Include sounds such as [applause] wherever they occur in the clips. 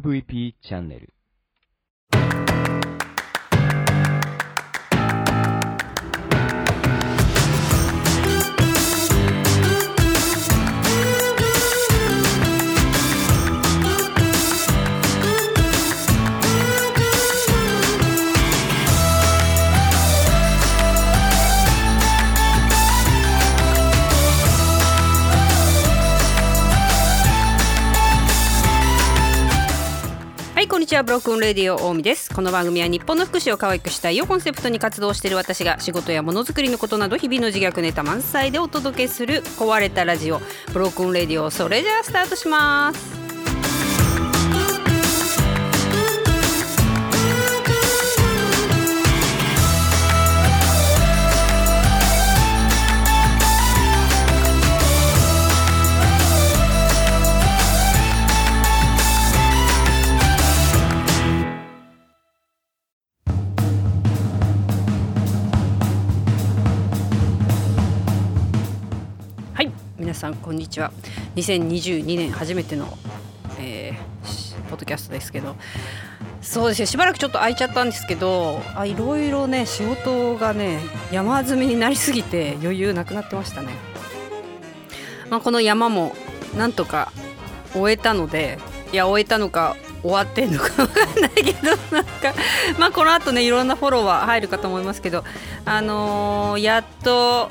MVP チャンネル。ちは Broken Radio 大見です。この番組は日本の福祉を可愛くしたいをコンセプトに活動している私が仕事やものづくりのことなど日々の自虐ネタ満載でお届けする壊れたラジオ Broken Radio それじゃあスタートします。さんこんにちは。2022年初めての、えーポッドキャストですけど。そうですねしばらくちょっと空いちゃったんですけどあいろいろね仕事がね山積みになりすぎて余裕なくなってましたね、まあ、この山もなんとか終えたのでいや終えたのか終わってんのか分かんないけどなんかまあこの後ねいろんなフォロワー入るかと思いますけどあのーやっと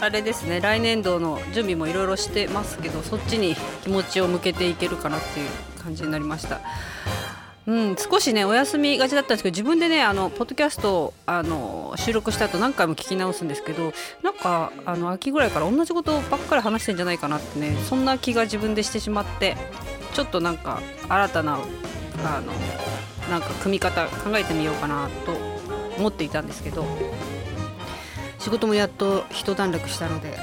あれですね来年度の準備もいろいろしてますけどそっちに気持ちを向けていけるかなっていう感じになりました。うん、少しねお休みがちだったんですけど自分でねあのポッドキャストをあの収録した後何回も聞き直すんですけどなんかあの秋ぐらいから同じことばっかり話してんじゃないかなってねそんな気が自分でしてしまってちょっとなんか新たなあのなんか組み方考えてみようかなと思っていたんですけど仕事もやっと一段落したので、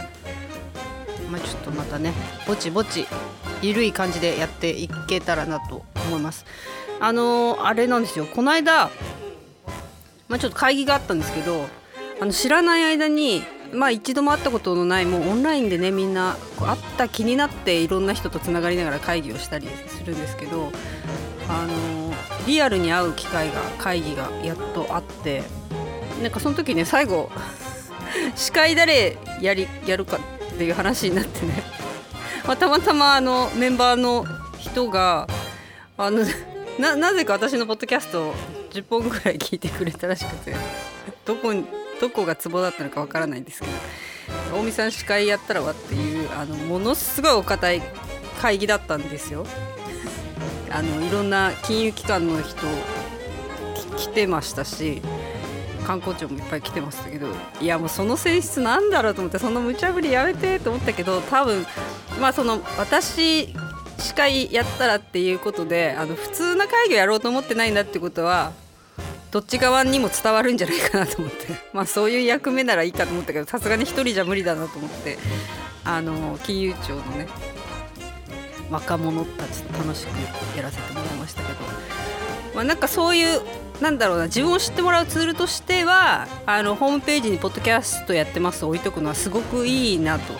まあ、ちょっとまたねぼちぼち緩い感じでやっていけたらなと思います。あのーあれなんですよこの間、まあ、ちょっと会議があったんですけどあの知らない間に、まあ、一度も会ったことのないもうオンラインでねみんな会った気になっていろんな人とつながりながら会議をしたりするんですけど、あのリアルに会う機会が会議がやっとあってなんかその時ね最後司会誰やりやるかっていう話になってね、[laughs] まあ、たまたまあのメンバーの人があのななぜか私のポッドキャストを10本ぐらい聞いてくれたらしくてどこどこがツボだったのかわからないんですけど大見さん司会やったらわっていうあのものすごいお堅い会議だったんですよ。あのいろんな金融機関の人来てましたし観光庁もいっぱい来てましたけどいやもうその性質なんだろうと思ってその無茶ぶりやめてと思ったけど多分まあその私司会やったらっていうことであの普通な会議をやろうと思ってないんだってことはどっち側にも伝わるんじゃないかなと思って [laughs] まあそういう役目ならいいかと思ったけどさすがに一人じゃ無理だなと思ってあの金融庁のね若者たちと楽しくやらせてもらいましたけど、まあ、なんかそういうなんだろうな自分を知ってもらうツールとしてはあのホームページに「ポッドキャストやってます」置いとくのはすごくいいなと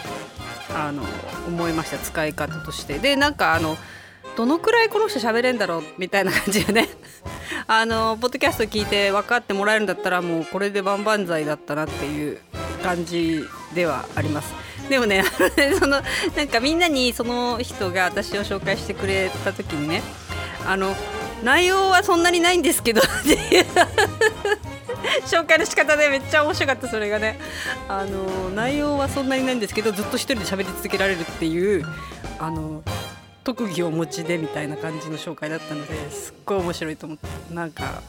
あの思いました使い方として。でなんかあのどのくらいこの人喋れんだろうみたいな感じでね。[laughs] あのポッドキャスト聞いて分かってもらえるんだったらもうこれで万々歳だったなっていう感じではあります。でもねあのねそのなんかみんなにその人が私を紹介してくれた時にねあの内容はそんなにないんですけど。[laughs] 紹介の仕方でめっちゃ面白かったそれがね。あの内容はそんなにないんですけどずっと一人で喋り続けられるっていうあの特技をお持ちでみたいな感じの紹介だったのですっごい面白いと思って。なんか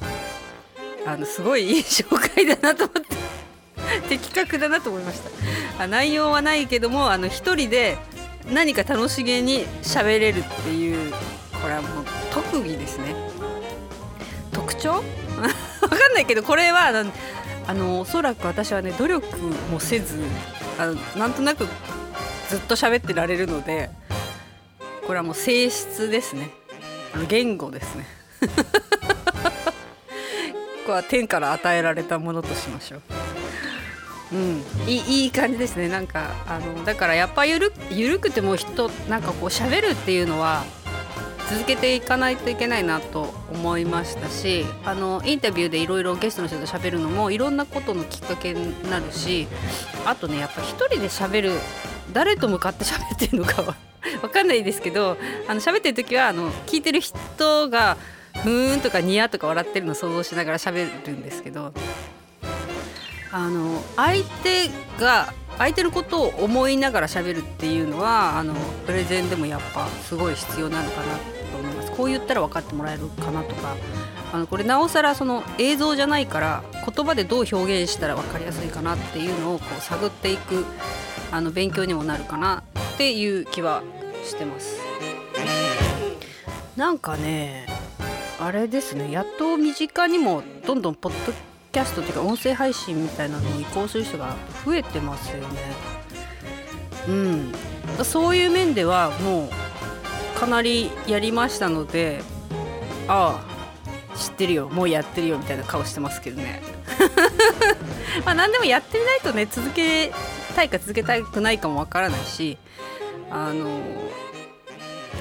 あのすごいいい紹介だなと思って。的確だなと思いました。あ内容はないけどもあの一人で何か楽しげに喋れるっていうこれはもう特技ですね。特徴？[laughs] わかんないけどこれはあのおそらく私はね努力もせずあのなんとなくずっと喋ってられるのでこれはもう性質ですね。あの言語ですね。[laughs] これは天から与えられたものとしましょう。うん、いいいい感じですね。なんかあのだからやっぱゆるゆるくても人なんかこう喋るっていうのは続けていかないといけないなと思いましたしあのインタビューでいろいろゲストの人と喋るのもいろんなことのきっかけになるしあとねやっぱ一人で喋る誰と向かって喋ってるのかは [laughs] 分かんないですけどあの喋ってる時はあの聞いてる人が「ふーん」とか「にや」とか笑ってるのを想像しながら喋るんですけどあの相手が相手のことを思いながら喋るっていうのはあのプレゼンでもやっぱすごい必要なのかなと思いますこう言ったら分かってもらえるかなとかあのこれなおさらその映像じゃないから言葉でどう表現したら分かりやすいかなっていうのをこう探っていくあの勉強にもなるかなっていう気はしてます。なんかねあれですねやっと身近にもどんどんポッドキャストっていうか音声配信みたいなのを移行する人が増えてますよね。うん、そういう面ではもうかなりやりましたのでああ知ってるよもうやってるよみたいな顔してますけどね。[laughs] まあ何でもやってみないとね続けたいか続けたくないかもわからないしあの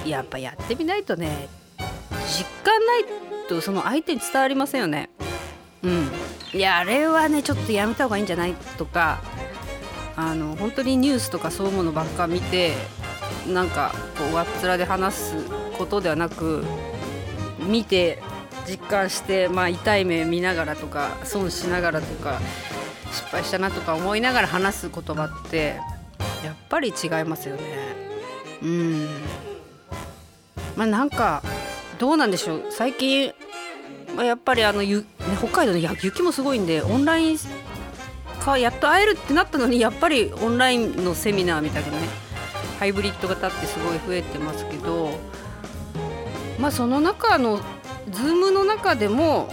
やっぱやってみないとね実感ないとその相手に伝わりませんよね。うん。いやあれはねちょっとやめた方がいいんじゃないとかあの本当にニュースとかそういうものばっか見てなんかこうわっ面で話すことではなく見て実感して、まあ、痛い目見ながらとか損しながらとか失敗したなとか思いながら話す言葉ってやっぱり違いますよね。うんまあなんかどうなんでしょう最近まあ、やっぱりあのゆ、北海道の雪もすごいんでオンラインかやっと会えるってなったのにやっぱりオンラインのセミナーみたいなねハイブリッド型ってすごい増えてますけどまあその中の Zoom の中でも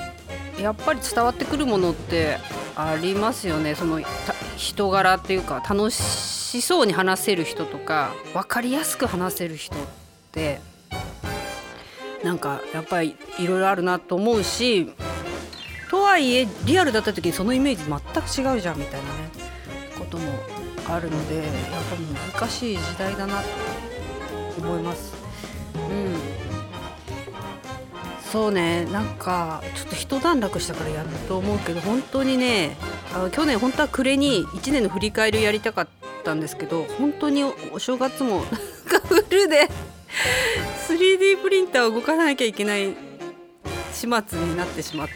やっぱり伝わってくるものってありますよね。その人柄っていうか楽しそうに話せる人とか分かりやすく話せる人ってなんかやっぱりいろいろあるなと思うしとはいえリアルだった時にそのイメージ全く違うじゃんみたいなねこともあるのでやっぱ難しい時代だなと思います。うんそうねなんかちょっと一段落したからやっと思うけど本当にねあ去年本当は暮れに1年の振り返りやりたかったんですけど本当にお正月もなんかフルで 3D プリンターを動かさなきゃいけない始末になってしまって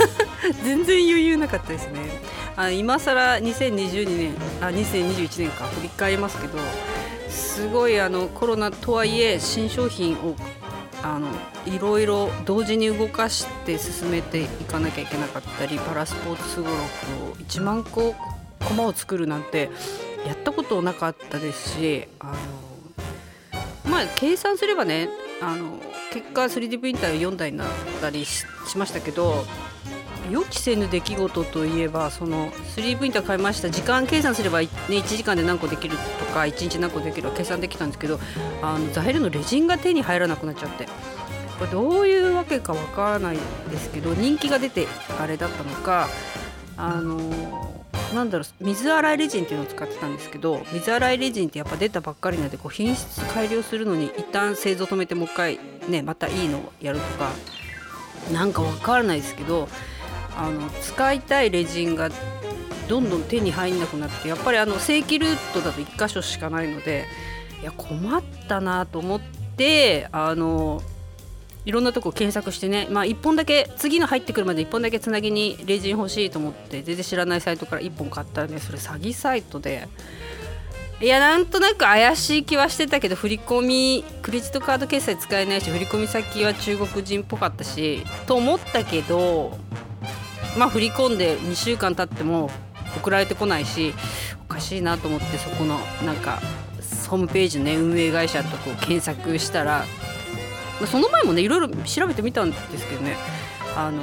[laughs] 全然余裕なかったですねあ今更2022年あ2021年か。振り返りますけどすごいあのコロナとはいえ新商品をあのいろいろ同時に動かして進めていかなきゃいけなかったりパラスポーツすごろくを1万個駒を作るなんてやったことなかったですしあのまあ計算すればねあの結果 3D プリンター4台になったりしましたけど予期せぬ出来事といえばその 3D プリンター買いました。時間計算すれば、ね、1時間で何個できるとか1日何個できるか計算できたんですけどあの材料のレジンが手に入らなくなっちゃって。これどういうわけかわからないですけど人気が出てあれだったのかあのなんだろう水洗いレジンっていうのを使ってたんですけど水洗いレジンってやっぱ出たばっかりなんでこう品質改良するのに一旦製造止めてもう一回ねまたいいのをやるとかなんか分からないですけどあの使いたいレジンがどんどん手に入んなくなってやっぱりあの正規ルートだと1箇所しかないのでいや困ったなと思ってあのいろんなとこ検索してね、まあ、1本だけ次の入ってくるまで1本だけつなぎにレジン欲しいと思って全然知らないサイトから1本買ったらねそれ詐欺サイトで。いやなんとなく怪しい気はしてたけど振り込みクレジットカード決済使えないし振り込み先は中国人っぽかったしと思ったけどまあ振り込んで2週間経っても送られてこないしおかしいなと思ってそこのなんかホームページのね運営会社とこう検索したらまあその前もねいろいろ調べてみたんですけどね。あの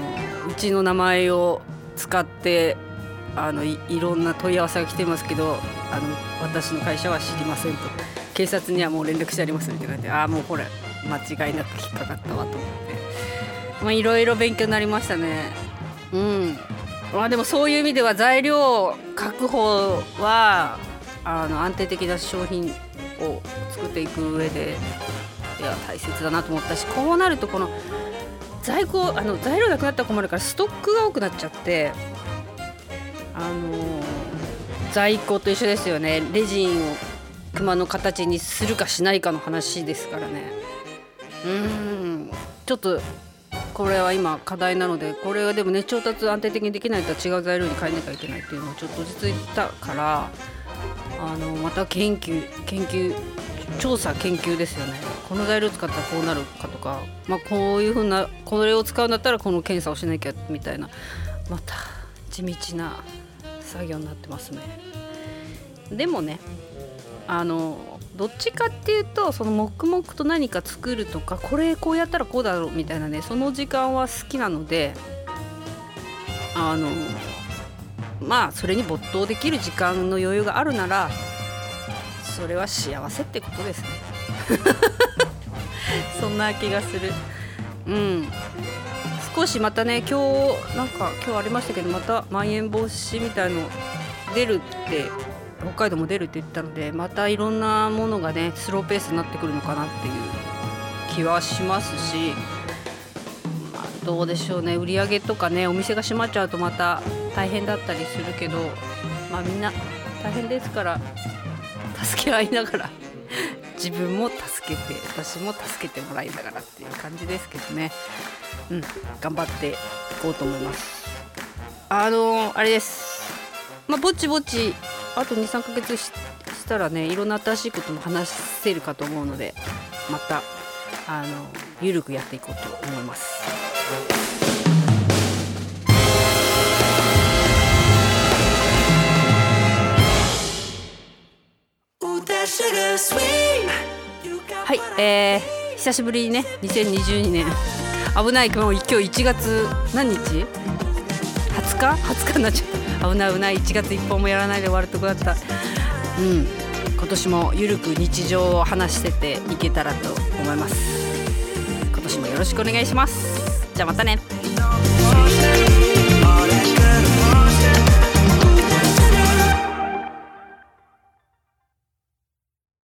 うちの名前を使ってあのいろんな問い合わせが来てますけどあの私の会社は知りませんと。警察にはもう連絡してありますって書いてああもうこれ間違いなく引っかかったわと思って。まあいろいろ勉強になりましたね。うん。まあでもそういう意味では材料確保はあの安定的な商品を作っていく上でいや大切だなと思ったしこうなるとこの在庫あの材料なくなったら困るからストックが多くなっちゃってあの在庫と一緒ですよね。レジンを熊の形にするかしないかの話ですからね。うん。ちょっとこれは今課題なのでこれはでもね調達安定的にできないと違う材料に変えなきゃいけないっていうのをちょっと落ち着いたからあのまた研究研究調査研究ですよね。この材料使ったらこうなるかとか、まあ、こういうふうなこれを使うんだったらこの検査をしなきゃみたいなまた地道な作業になってますね。でもねあのどっちかっていうとその黙々と何か作るとかこれこうやったらこうだろうみたいなねその時間は好きなのであのまあそれに没頭できる時間の余裕があるならそれは幸せってことですね。[laughs] そんな気がする。うん。少しまたね今日なんか今日ありましたけどまたまん延防止みたいの出るって北海道も出るって言ったのでまたいろんなものがねスローペースになってくるのかなっていう気はしますし、まあ、どうでしょうね。売り上げとかねお店が閉まっちゃうとまた大変だったりするけどまあみんな大変ですから助け合いながら自分も助けて私も助けてもらいながらっていう感じですけどね。うん頑張っていこうと思います。あのあれです。まあぼちぼちあと23ヶ月したらねいろんな新しいことも話せるかと思うのでまたあのゆるくやっていこうと思います。はい、えー、久しぶりにね2022年危ないもう今日1月何日 ?20 日 ?20 日になっちゃった危ない危ない1月1本もやらないで終わるとこだった。うん。今年もゆるく日常を話してていけたらと思います。今年もよろしくお願いします。じゃあまたね。